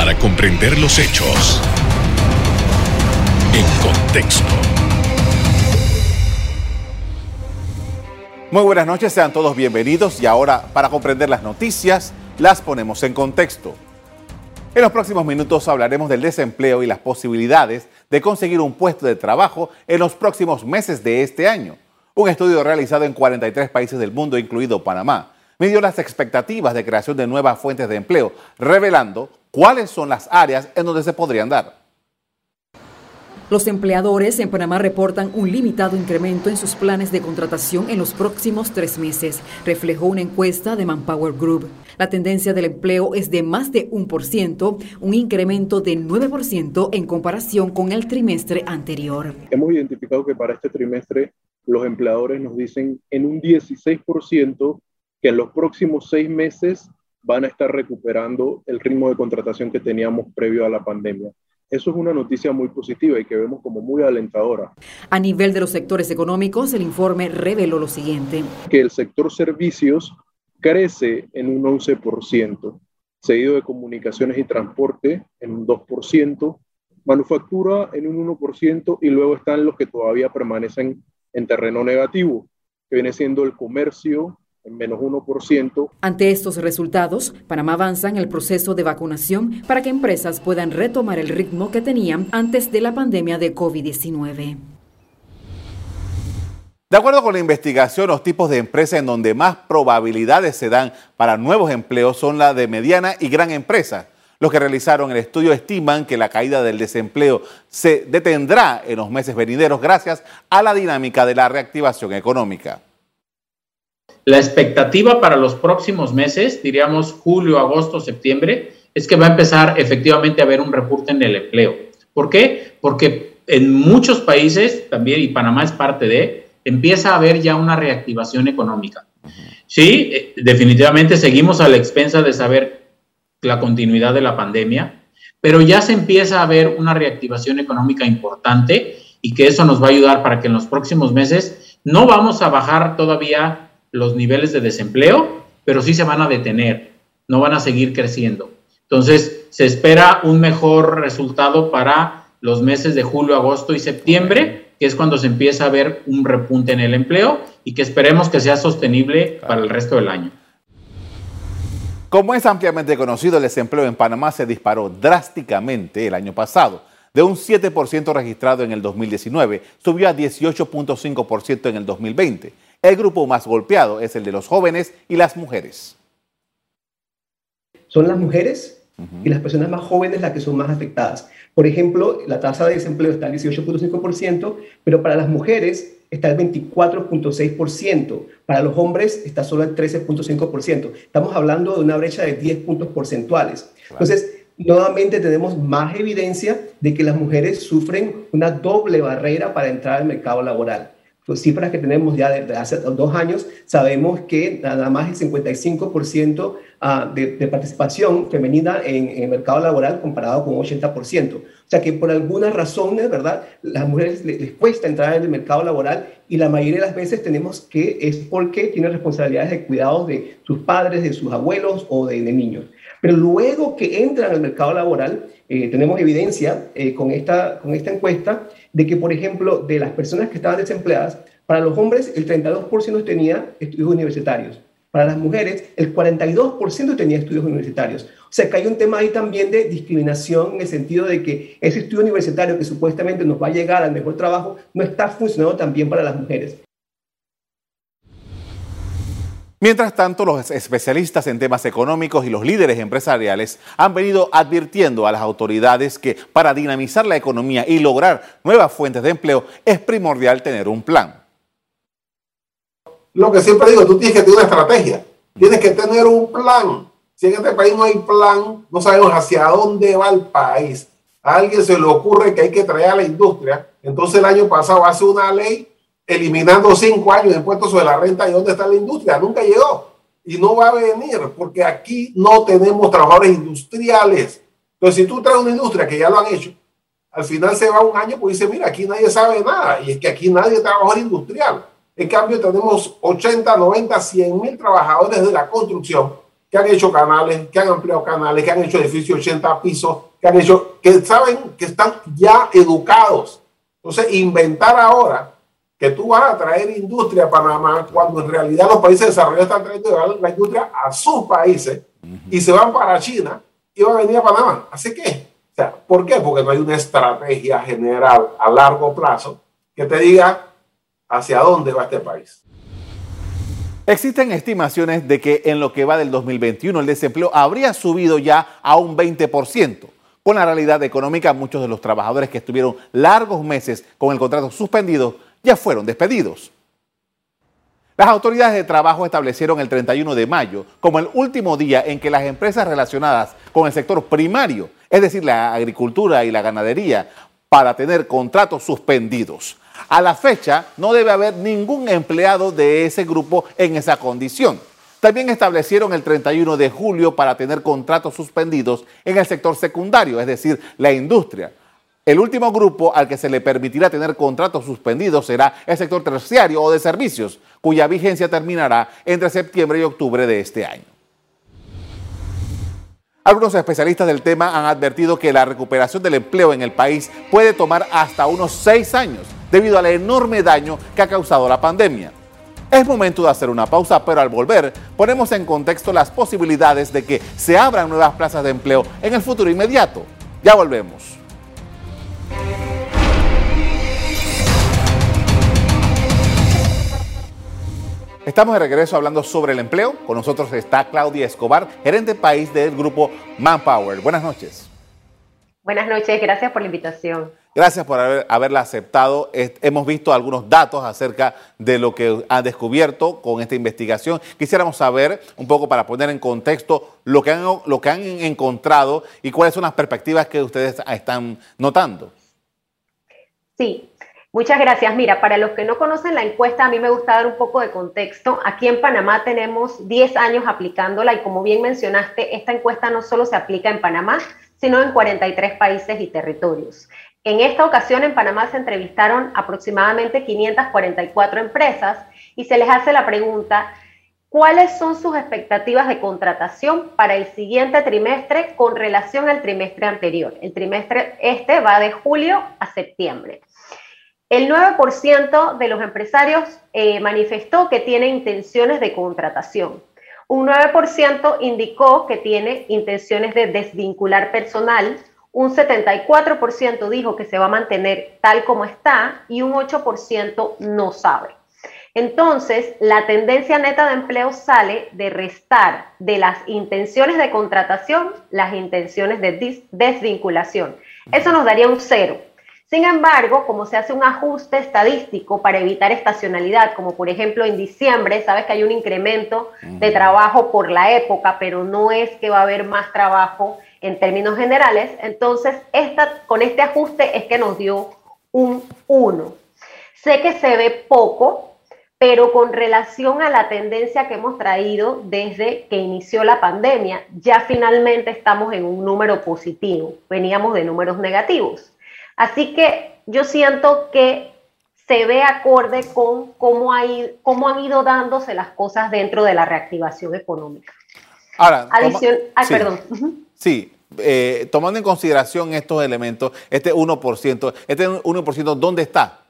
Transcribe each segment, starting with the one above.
para comprender los hechos en contexto. Muy buenas noches, sean todos bienvenidos y ahora para comprender las noticias las ponemos en contexto. En los próximos minutos hablaremos del desempleo y las posibilidades de conseguir un puesto de trabajo en los próximos meses de este año. Un estudio realizado en 43 países del mundo, incluido Panamá, midió las expectativas de creación de nuevas fuentes de empleo, revelando cuáles son las áreas en donde se podrían dar. Los empleadores en Panamá reportan un limitado incremento en sus planes de contratación en los próximos tres meses, reflejó una encuesta de Manpower Group. La tendencia del empleo es de más de un por ciento, un incremento de 9% en comparación con el trimestre anterior. Hemos identificado que para este trimestre los empleadores nos dicen en un 16% que en los próximos seis meses van a estar recuperando el ritmo de contratación que teníamos previo a la pandemia. Eso es una noticia muy positiva y que vemos como muy alentadora. A nivel de los sectores económicos, el informe reveló lo siguiente. Que el sector servicios crece en un 11%, seguido de comunicaciones y transporte en un 2%, manufactura en un 1% y luego están los que todavía permanecen en terreno negativo, que viene siendo el comercio, en menos 1%. Ante estos resultados, Panamá avanza en el proceso de vacunación para que empresas puedan retomar el ritmo que tenían antes de la pandemia de COVID-19. De acuerdo con la investigación, los tipos de empresas en donde más probabilidades se dan para nuevos empleos son la de mediana y gran empresa. Los que realizaron el estudio estiman que la caída del desempleo se detendrá en los meses venideros gracias a la dinámica de la reactivación económica. La expectativa para los próximos meses, diríamos julio, agosto, septiembre, es que va a empezar efectivamente a haber un repunte en el empleo. ¿Por qué? Porque en muchos países, también, y Panamá es parte de, empieza a haber ya una reactivación económica. Sí, eh, definitivamente seguimos a la expensa de saber la continuidad de la pandemia, pero ya se empieza a ver una reactivación económica importante y que eso nos va a ayudar para que en los próximos meses no vamos a bajar todavía los niveles de desempleo, pero sí se van a detener, no van a seguir creciendo. Entonces, se espera un mejor resultado para los meses de julio, agosto y septiembre, que es cuando se empieza a ver un repunte en el empleo y que esperemos que sea sostenible para el resto del año. Como es ampliamente conocido, el desempleo en Panamá se disparó drásticamente el año pasado. De un 7% registrado en el 2019, subió a 18.5% en el 2020. El grupo más golpeado es el de los jóvenes y las mujeres. Son las mujeres y las personas más jóvenes las que son más afectadas. Por ejemplo, la tasa de desempleo está al 18.5%, pero para las mujeres está al 24.6%, para los hombres está solo al 13.5%. Estamos hablando de una brecha de 10 puntos porcentuales. Entonces, nuevamente tenemos más evidencia de que las mujeres sufren una doble barrera para entrar al mercado laboral cifras que tenemos ya desde hace dos años, sabemos que nada más el 55% ah, de, de, participación femenina en, el mercado laboral comparado con 80%. O sea que por algunas razones, ¿verdad? Las mujeres les, cuesta entrar en el mercado laboral y la mayoría de las veces tenemos que es porque tienen responsabilidades de cuidados de sus padres, de sus abuelos o de, de niños. Pero luego que entran al mercado laboral, eh, tenemos evidencia eh, con, esta, con esta encuesta de que, por ejemplo, de las personas que estaban desempleadas, para los hombres el 32% tenía estudios universitarios. Para las mujeres, el 42% tenía estudios universitarios. O sea que hay un tema ahí también de discriminación en el sentido de que ese estudio universitario que supuestamente nos va a llegar al mejor trabajo no está funcionando tan bien para las mujeres. Mientras tanto, los especialistas en temas económicos y los líderes empresariales han venido advirtiendo a las autoridades que para dinamizar la economía y lograr nuevas fuentes de empleo es primordial tener un plan. Lo que siempre digo, tú tienes que tener una estrategia, tienes que tener un plan. Si en este país no hay plan, no sabemos hacia dónde va el país. A alguien se le ocurre que hay que traer a la industria. Entonces el año pasado hace una ley eliminando cinco años de impuestos sobre la renta y dónde está la industria. Nunca llegó y no va a venir porque aquí no tenemos trabajadores industriales. Entonces, si tú traes una industria que ya lo han hecho, al final se va un año pues dice, mira, aquí nadie sabe nada y es que aquí nadie es trabajador industrial. En cambio, tenemos 80, 90, 100 mil trabajadores de la construcción que han hecho canales, que han ampliado canales, que han hecho edificios 80 pisos, que han hecho, que saben que están ya educados. Entonces, inventar ahora que tú vas a traer industria a Panamá cuando en realidad los países desarrollados están trayendo la industria a sus países y se van para China y van a venir a Panamá. Así que, o sea, ¿por qué? Porque no hay una estrategia general a largo plazo que te diga hacia dónde va este país. Existen estimaciones de que en lo que va del 2021 el desempleo habría subido ya a un 20%. Con la realidad económica, muchos de los trabajadores que estuvieron largos meses con el contrato suspendido ya fueron despedidos. Las autoridades de trabajo establecieron el 31 de mayo como el último día en que las empresas relacionadas con el sector primario, es decir, la agricultura y la ganadería, para tener contratos suspendidos. A la fecha no debe haber ningún empleado de ese grupo en esa condición. También establecieron el 31 de julio para tener contratos suspendidos en el sector secundario, es decir, la industria, el último grupo al que se le permitirá tener contratos suspendidos será el sector terciario o de servicios, cuya vigencia terminará entre septiembre y octubre de este año. Algunos especialistas del tema han advertido que la recuperación del empleo en el país puede tomar hasta unos seis años debido al enorme daño que ha causado la pandemia. Es momento de hacer una pausa, pero al volver ponemos en contexto las posibilidades de que se abran nuevas plazas de empleo en el futuro inmediato. Ya volvemos. Estamos de regreso hablando sobre el empleo. Con nosotros está Claudia Escobar, gerente país del grupo Manpower. Buenas noches. Buenas noches, gracias por la invitación. Gracias por haberla aceptado. Hemos visto algunos datos acerca de lo que han descubierto con esta investigación. Quisiéramos saber un poco para poner en contexto lo que han, lo que han encontrado y cuáles son las perspectivas que ustedes están notando. Sí, Muchas gracias. Mira, para los que no conocen la encuesta, a mí me gusta dar un poco de contexto. Aquí en Panamá tenemos 10 años aplicándola y como bien mencionaste, esta encuesta no solo se aplica en Panamá, sino en 43 países y territorios. En esta ocasión en Panamá se entrevistaron aproximadamente 544 empresas y se les hace la pregunta, ¿cuáles son sus expectativas de contratación para el siguiente trimestre con relación al trimestre anterior? El trimestre este va de julio a septiembre. El 9% de los empresarios eh, manifestó que tiene intenciones de contratación. Un 9% indicó que tiene intenciones de desvincular personal. Un 74% dijo que se va a mantener tal como está y un 8% no sabe. Entonces, la tendencia neta de empleo sale de restar de las intenciones de contratación las intenciones de desvinculación. Eso nos daría un cero. Sin embargo, como se hace un ajuste estadístico para evitar estacionalidad, como por ejemplo en diciembre, sabes que hay un incremento de trabajo por la época, pero no es que va a haber más trabajo en términos generales, entonces esta, con este ajuste es que nos dio un 1. Sé que se ve poco, pero con relación a la tendencia que hemos traído desde que inició la pandemia, ya finalmente estamos en un número positivo, veníamos de números negativos. Así que yo siento que se ve acorde con cómo, hay, cómo han ido dándose las cosas dentro de la reactivación económica. Ahora, Adición, ah, perdón. Sí, eh, tomando en consideración estos elementos, este 1%, este 1%, ¿dónde está?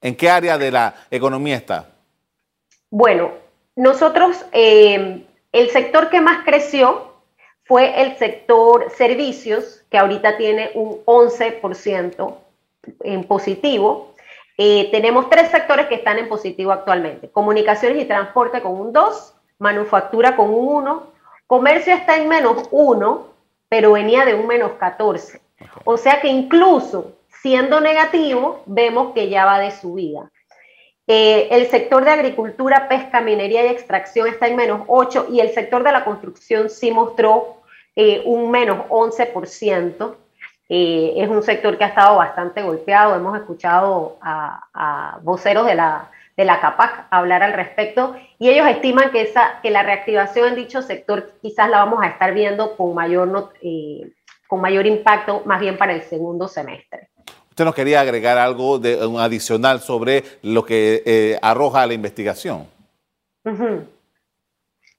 ¿En qué área de la economía está? Bueno, nosotros, eh, el sector que más creció fue el sector servicios, que ahorita tiene un 11% en positivo. Eh, tenemos tres sectores que están en positivo actualmente. Comunicaciones y transporte con un 2, manufactura con un 1, comercio está en menos 1, pero venía de un menos 14. O sea que incluso siendo negativo, vemos que ya va de subida. Eh, el sector de agricultura, pesca, minería y extracción está en menos 8 y el sector de la construcción sí mostró eh, un menos 11%. Eh, es un sector que ha estado bastante golpeado. Hemos escuchado a, voceros de la, de la CAPAC hablar al respecto y ellos estiman que, esa, que la reactivación en dicho sector quizás la vamos a estar viendo con mayor, con mayor impacto más bien para el segundo semestre. Usted nos quería agregar algo de, un adicional sobre lo que eh, arroja la investigación.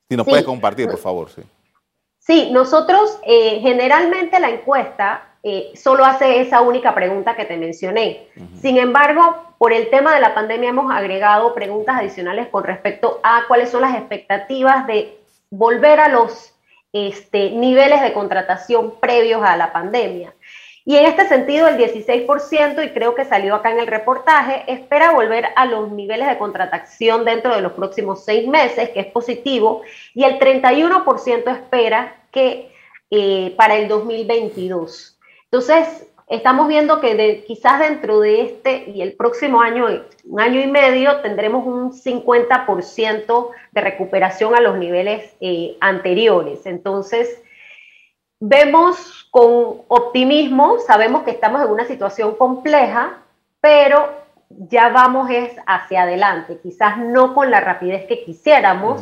Si nos puede compartir, por favor. Sí. Sí, nosotros eh, generalmente la encuesta eh, solo hace esa única pregunta que te mencioné. Sin embargo, por el tema de la pandemia hemos agregado preguntas adicionales con respecto a cuáles son las expectativas de volver a los este, niveles de contratación previos a la pandemia. Y en este sentido, el 16%, y creo que salió acá en el reportaje, espera volver a los niveles de contratación dentro de los próximos seis meses, que es positivo, y el 31% espera que eh, para el 2022. Entonces, estamos viendo que quizás dentro de este y el próximo año, un año y medio, tendremos un 50% de recuperación a los niveles eh, anteriores. Entonces, vemos con optimismo, sabemos que estamos en una situación compleja, pero ya vamos es hacia adelante, quizás no con la rapidez que quisiéramos,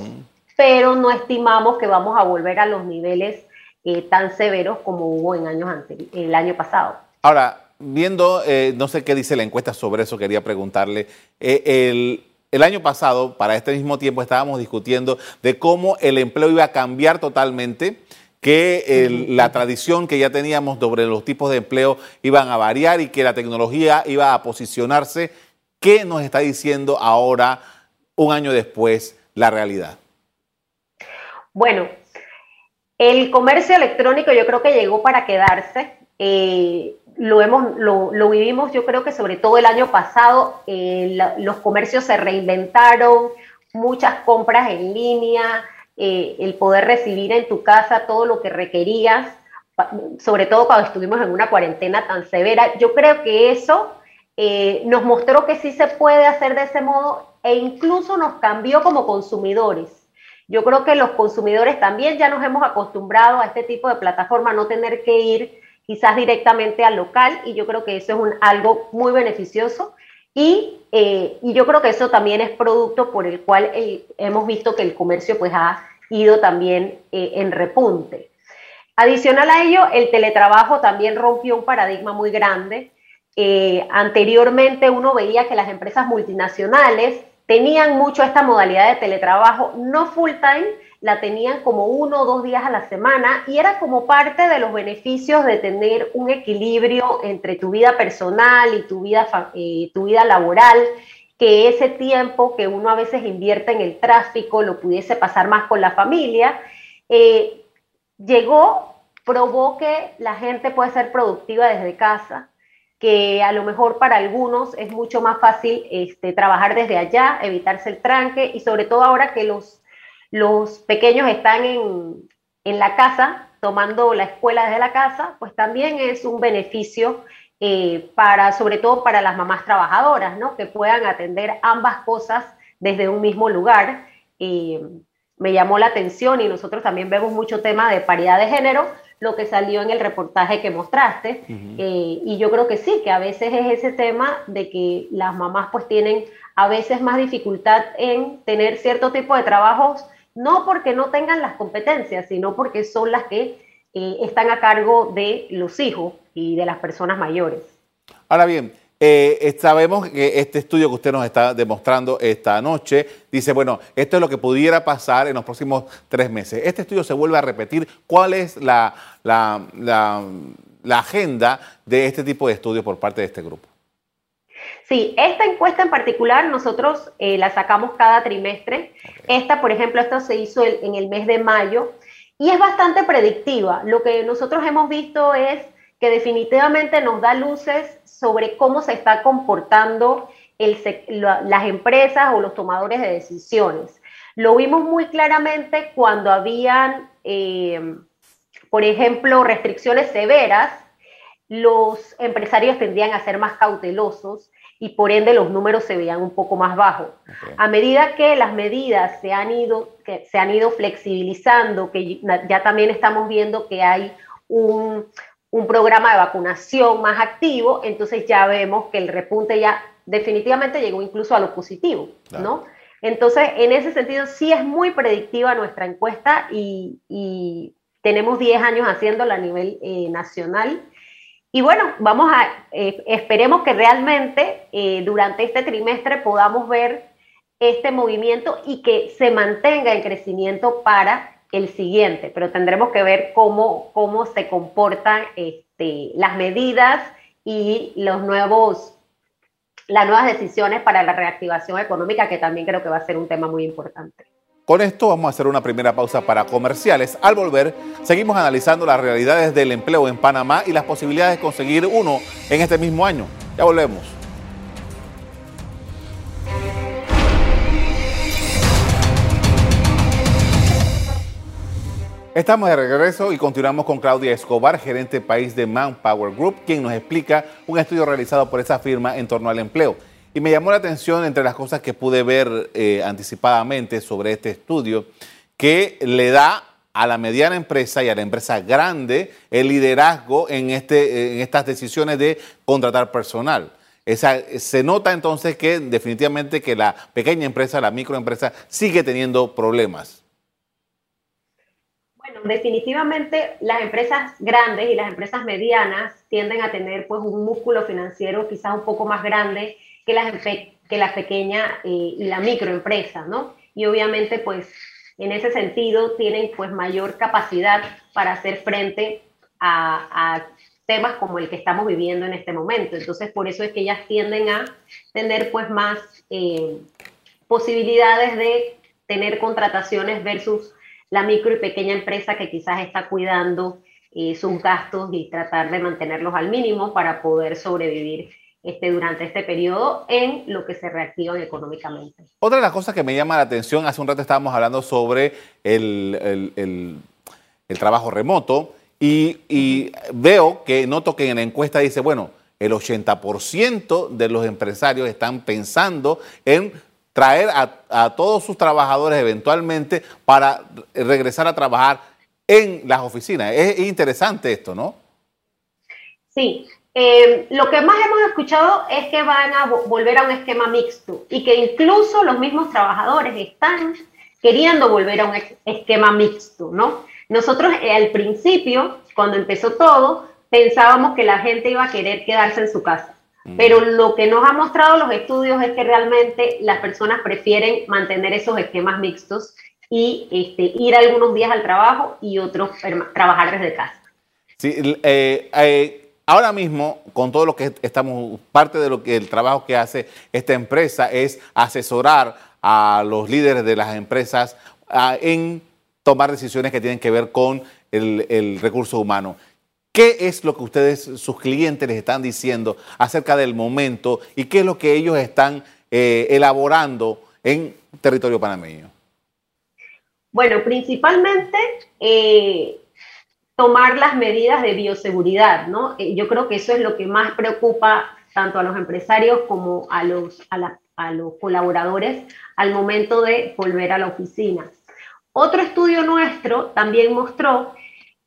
pero no estimamos que vamos a volver a los niveles eh, tan severos como hubo en años el año pasado. Ahora, viendo, eh, no sé qué dice la encuesta sobre eso, quería preguntarle, eh, el, año pasado, para este mismo tiempo, estábamos discutiendo de cómo el empleo iba a cambiar totalmente, que la tradición que ya teníamos sobre los tipos de empleo iban a variar y que la tecnología iba a posicionarse. ¿Qué nos está diciendo ahora, un año después, la realidad? Bueno, el comercio electrónico yo creo que llegó para quedarse. Eh, lo, hemos, lo, vivimos yo creo que sobre todo el año pasado, eh, los comercios se reinventaron, muchas compras en línea, eh, el poder recibir en tu casa todo lo que requerías, sobre todo cuando estuvimos en una cuarentena tan severa. Yo creo que eso nos mostró que sí se puede hacer de ese modo e incluso nos cambió como consumidores yo creo que los consumidores también ya nos hemos acostumbrado a este tipo de plataforma, no tener que ir quizás directamente al local y yo creo que eso es un, algo muy beneficioso y, eh, y, yo creo que eso también es producto por el cual eh, hemos visto que el comercio pues ha ido también eh, en repunte. Adicional a ello, el teletrabajo también rompió un paradigma muy grande. anteriormente uno veía que las empresas multinacionales tenían mucho esta modalidad de teletrabajo, no full time, la tenían como uno o dos días a la semana y era como parte de los beneficios de tener un equilibrio entre tu vida personal y tu vida, eh, tu vida laboral, que ese tiempo que uno a veces invierte en el tráfico lo pudiese pasar más con la familia. Eh, llegó, probó que la gente puede ser productiva desde casa, que a lo mejor para algunos es mucho más fácil este, trabajar desde allá, evitarse el tranque y sobre todo ahora que los, los pequeños están en, en la casa, tomando la escuela desde la casa, pues también es un beneficio eh, para, sobre todo para las mamás trabajadoras, ¿no? Que puedan atender ambas cosas desde un mismo lugar. Eh, me llamó la atención y nosotros también vemos mucho tema de paridad de género, lo que salió en el reportaje que mostraste. Eh, y yo creo que sí, que a veces es ese tema de que las mamás pues tienen a veces más dificultad en tener cierto tipo de trabajos, no porque no tengan las competencias, sino porque son las que eh, están a cargo de los hijos y de las personas mayores. Ahora bien, eh, sabemos que este estudio que usted nos está demostrando esta noche dice, bueno, esto es lo que pudiera pasar en los próximos tres meses. Este estudio se vuelve a repetir. ¿Cuál es la, agenda de este tipo de estudios por parte de este grupo? Sí, esta encuesta en particular nosotros eh, la sacamos cada trimestre. Esta, por ejemplo, esta se hizo en el mes de mayo y es bastante predictiva. Lo que nosotros hemos visto es que definitivamente nos da luces sobre cómo se está comportando las empresas o los tomadores de decisiones. Lo vimos muy claramente cuando habían, eh, por ejemplo, restricciones severas, los empresarios tendían a ser más cautelosos y por ende los números se veían un poco más bajos. A medida que las medidas se han ido, que se han ido flexibilizando, que ya también estamos viendo que hay un, un programa de vacunación más activo, entonces ya vemos que el repunte ya definitivamente llegó incluso a lo positivo, ¿no? Entonces, en ese sentido, sí es muy predictiva nuestra encuesta y, tenemos 10 años haciéndola a nivel eh, nacional. Y bueno, vamos a, eh, esperemos que realmente eh, durante este trimestre podamos ver este movimiento y que se mantenga en crecimiento para el siguiente, pero tendremos que ver cómo, cómo se comportan este, las medidas y los nuevos, las nuevas decisiones para la reactivación económica, que también creo que va a ser un tema muy importante. Con esto vamos a hacer una primera pausa para comerciales. Al volver, seguimos analizando las realidades del empleo en Panamá y las posibilidades de conseguir uno en este mismo año. Ya volvemos. Estamos de regreso y continuamos con Claudia Escobar, gerente país de Manpower Group, quien nos explica un estudio realizado por esa firma en torno al empleo. Y me llamó la atención entre las cosas que pude ver eh, anticipadamente sobre este estudio, que le da a la mediana empresa y a la empresa grande el liderazgo en, este, en estas decisiones de contratar personal. Esa, se nota entonces que definitivamente que la pequeña empresa, la microempresa, sigue teniendo problemas definitivamente las empresas grandes y las empresas medianas tienden a tener pues un músculo financiero quizás un poco más grande que las, que la pequeña eh, y la microempresa, ¿no? Y obviamente pues en ese sentido tienen pues mayor capacidad para hacer frente a, temas como el que estamos viviendo en este momento. Entonces por eso es que ellas tienden a tener pues más eh, posibilidades de tener contrataciones versus la micro y pequeña empresa que quizás está cuidando eh, sus gastos y tratar de mantenerlos al mínimo para poder sobrevivir este, durante este periodo en lo que se reactivan económicamente. Otra de las cosas que me llama la atención, hace un rato estábamos hablando sobre el, el, trabajo remoto y, y, veo que noto que en la encuesta dice, bueno, el 80% de los empresarios están pensando en traer a, todos sus trabajadores eventualmente para regresar a trabajar en las oficinas. Es, interesante esto, ¿no? Sí. Eh, lo que más hemos escuchado es que van a volver a un esquema mixto y que incluso los mismos trabajadores están queriendo volver a un esquema mixto, ¿no? Nosotros eh, al principio, cuando empezó todo, pensábamos que la gente iba a querer quedarse en su casa pero lo que nos ha mostrado los estudios es que realmente las personas prefieren mantener esos esquemas mixtos y este, ir algunos días al trabajo y otros trabajar desde casa. Sí, eh, eh, ahora mismo, con todo lo que estamos, parte de lo que el trabajo que hace esta empresa es asesorar a los líderes de las empresas en tomar decisiones que tienen que ver con el, el recurso humano. ¿Qué es lo que ustedes, sus clientes, les están diciendo acerca del momento y qué es lo que ellos están eh, elaborando en territorio panameño? Bueno, principalmente eh, tomar las medidas de bioseguridad, ¿no? Eh, yo creo que eso es lo que más preocupa tanto a los empresarios como a los, a los colaboradores al momento de volver a la oficina. Otro estudio nuestro también mostró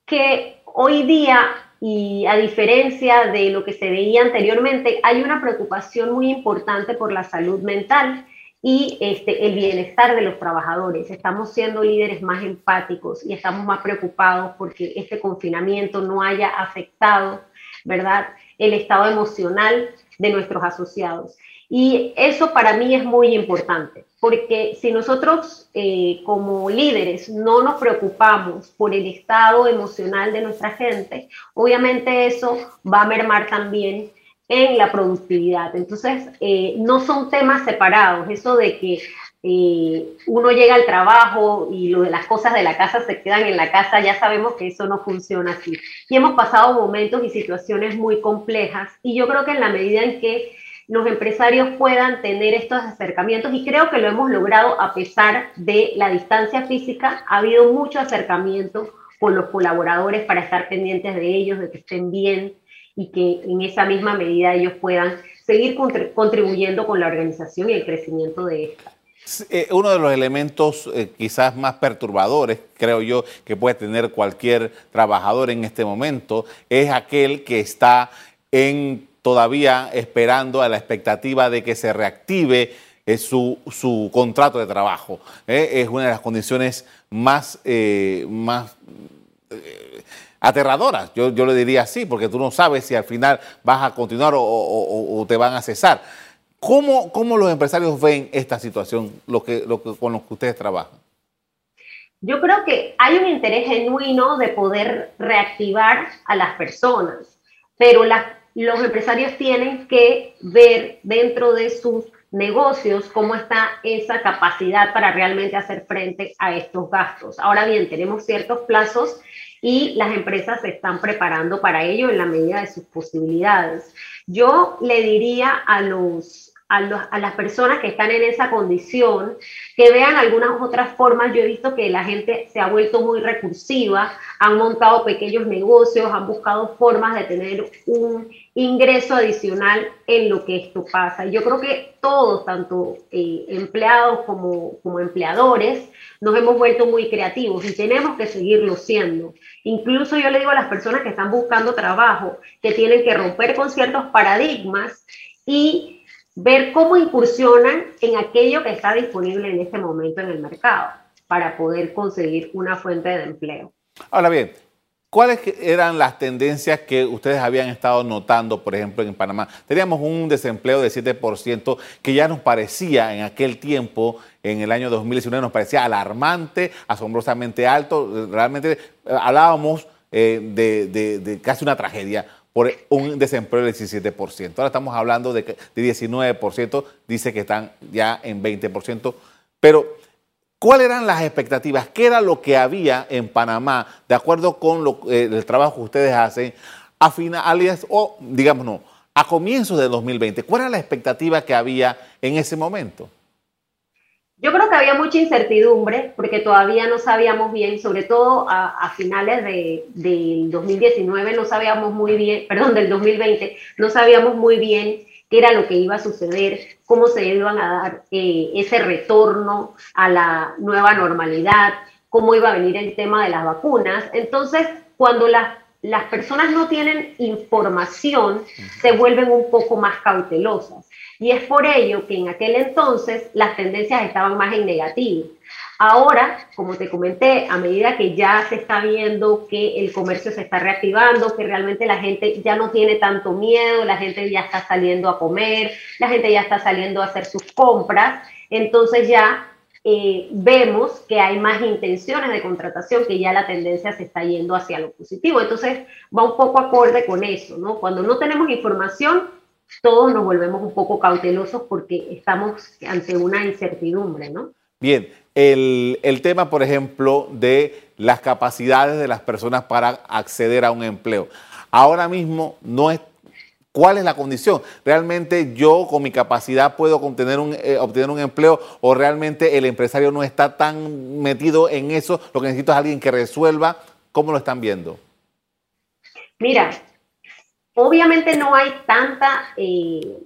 que hoy día, y a diferencia de lo que se veía anteriormente, hay una preocupación muy importante por la salud mental y este, el bienestar de los trabajadores. Estamos siendo líderes más empáticos y estamos más preocupados porque este confinamiento no haya afectado, ¿verdad?, el estado emocional de nuestros asociados. Y eso para mí es muy importante, porque si nosotros eh, como líderes no nos preocupamos por el estado emocional de nuestra gente, obviamente eso va a mermar también en la productividad. Entonces, eh, no son temas separados, eso de que eh, uno llega al trabajo y lo de las cosas de la casa se quedan en la casa, ya sabemos que eso no funciona así. Y hemos pasado momentos y situaciones muy complejas y yo creo que en la medida en que los empresarios puedan tener estos acercamientos y creo que lo hemos logrado a pesar de la distancia física. Ha habido mucho acercamiento con los colaboradores para estar pendientes de ellos, de que estén bien y que en esa misma medida ellos puedan seguir contribuyendo con la organización y el crecimiento de esta. Eh, uno de los elementos eh, quizás más perturbadores, creo yo, que puede tener cualquier trabajador en este momento, es aquel que está en todavía esperando a la expectativa de que se reactive eh, su, su, contrato de trabajo. Es una de las condiciones más, más aterradoras, yo, yo, le diría así, porque tú no sabes si al final vas a continuar o, te van a cesar. ¿Cómo, ¿Cómo, los empresarios ven esta situación lo que, con los que ustedes trabajan? Yo creo que hay un interés genuino de poder reactivar a las personas, pero los empresarios tienen que ver dentro de sus negocios cómo está esa capacidad para realmente hacer frente a estos gastos. Ahora bien, tenemos ciertos plazos y las empresas se están preparando para ello en la medida de sus posibilidades. Yo le diría a los a, las personas que están en esa condición, que vean algunas otras formas. Yo he visto que la gente se ha vuelto muy recursiva, han montado pequeños negocios, han buscado formas de tener un ingreso adicional en lo que esto pasa. Yo creo que todos, tanto eh, empleados como, como empleadores, nos hemos vuelto muy creativos y tenemos que seguirlo siendo. Incluso yo le digo a las personas que están buscando trabajo que tienen que romper con ciertos paradigmas y ver cómo incursionan en aquello que está disponible en este momento en el mercado para poder conseguir una fuente de empleo. Ahora bien, ¿cuáles eran las tendencias que ustedes habían estado notando, por ejemplo, en Panamá? Teníamos un desempleo de 7% que ya nos parecía en aquel tiempo, en el año 2019, nos parecía alarmante, asombrosamente alto. Realmente eh, hablábamos eh, de casi una tragedia por un desempleo del 17%. Ahora estamos hablando de, de 19%, dice que están ya en 20%. Pero, ¿cuáles eran las expectativas? ¿Qué era lo que había en Panamá, de acuerdo con lo, eh, el trabajo que ustedes hacen, a finales, o digamos no, a comienzos de 2020? ¿Cuál era la expectativa que había en ese momento? Yo creo que había mucha incertidumbre porque todavía no sabíamos bien, sobre todo a, finales de, del 2019, no sabíamos muy bien, perdón, del 2020, no sabíamos muy bien qué era lo que iba a suceder, cómo se iban a dar eh, ese retorno a la nueva normalidad, cómo iba a venir el tema de las vacunas. Entonces, cuando las, las personas no tienen información, se vuelven un poco más cautelosas. Y es por ello que en aquel entonces las tendencias estaban más en negativo. Ahora, como te comenté, a medida que ya se está viendo que el comercio se está reactivando, que realmente la gente ya no tiene tanto miedo, la gente ya está saliendo a comer, la gente ya está saliendo a hacer sus compras, entonces ya eh, vemos que hay más intenciones de contratación, que ya la tendencia se está yendo hacia lo positivo. Entonces va un poco acorde con eso, ¿no? Cuando no tenemos información, todos nos volvemos un poco cautelosos porque estamos ante una incertidumbre, ¿no? Bien, el, el, tema, por ejemplo, de las capacidades de las personas para acceder a un empleo. Ahora mismo no es... ¿Cuál es la condición? ¿Realmente yo con mi capacidad puedo obtener un, eh, obtener un empleo o realmente el empresario no está tan metido en eso? Lo que necesito es alguien que resuelva. ¿Cómo lo están viendo? Mira, Obviamente no hay tanta, eh,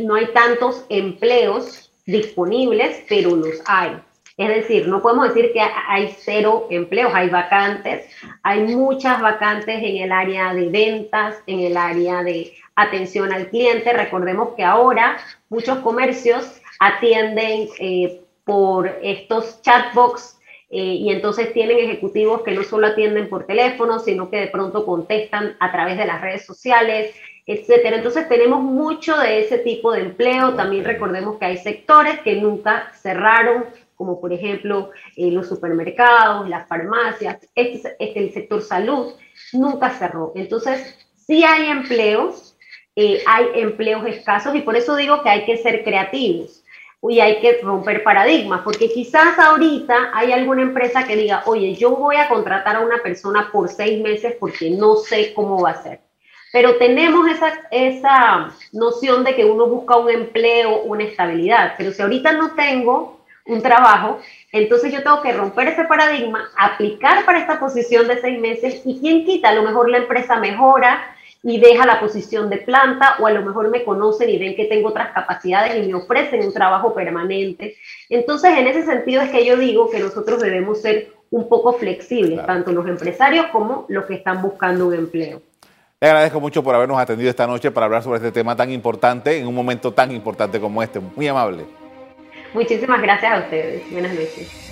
no hay tantos empleos disponibles, pero los hay. Es decir, no podemos decir que hay cero empleos, hay vacantes, hay muchas vacantes en el área de ventas, en el área de atención al cliente. Recordemos que ahora muchos comercios atienden eh, por estos chatbox eh, y entonces tienen ejecutivos que no solo atienden por teléfono, sino que de pronto contestan a través de las redes sociales, etcétera. Entonces tenemos mucho de ese tipo de empleo. También recordemos que hay sectores que nunca cerraron, como por ejemplo eh, los supermercados, las farmacias, este, este, el sector salud nunca cerró. Entonces sí hay empleos, eh, hay empleos escasos y por eso digo que hay que ser creativos y hay que romper paradigmas, porque quizás ahorita hay alguna empresa que diga, oye, yo voy a contratar a una persona por seis meses porque no sé cómo va a ser. Pero tenemos esa, esa noción de que uno busca un empleo, una estabilidad, pero si ahorita no tengo un trabajo, entonces yo tengo que romper ese paradigma, aplicar para esta posición de seis meses y quién quita, a lo mejor la empresa mejora, y deja la posición de planta o a lo mejor me conocen y ven que tengo otras capacidades y me ofrecen un trabajo permanente. Entonces, en ese sentido es que yo digo que nosotros debemos ser un poco flexibles, tanto los empresarios como los que están buscando un empleo. Le agradezco mucho por habernos atendido esta noche para hablar sobre este tema tan importante en un momento tan importante como este. Muy amable. Muchísimas gracias a ustedes. Buenas noches.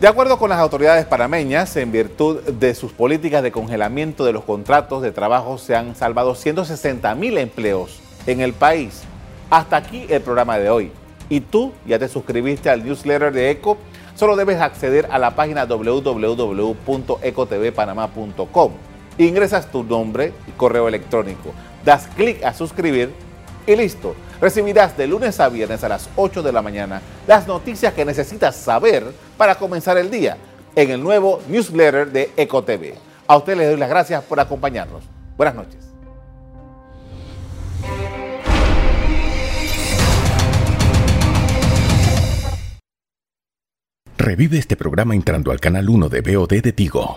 De acuerdo con las autoridades panameñas, en virtud de sus políticas de congelamiento de los contratos de trabajo, se han salvado 160 mil empleos en el país. Hasta aquí el programa de hoy. ¿Y tú ya te suscribiste al newsletter de ECO? Solo debes acceder a la página www.ecotvpanamá.com. Ingresas tu nombre y correo electrónico, das clic a suscribir y listo. Recibirás de lunes a viernes a las 8 de la mañana las noticias que necesitas saber para comenzar el día en el nuevo newsletter de EcoTV. A ustedes les doy las gracias por acompañarnos. Buenas noches. Revive este programa entrando al canal 1 de BOD de Tigo.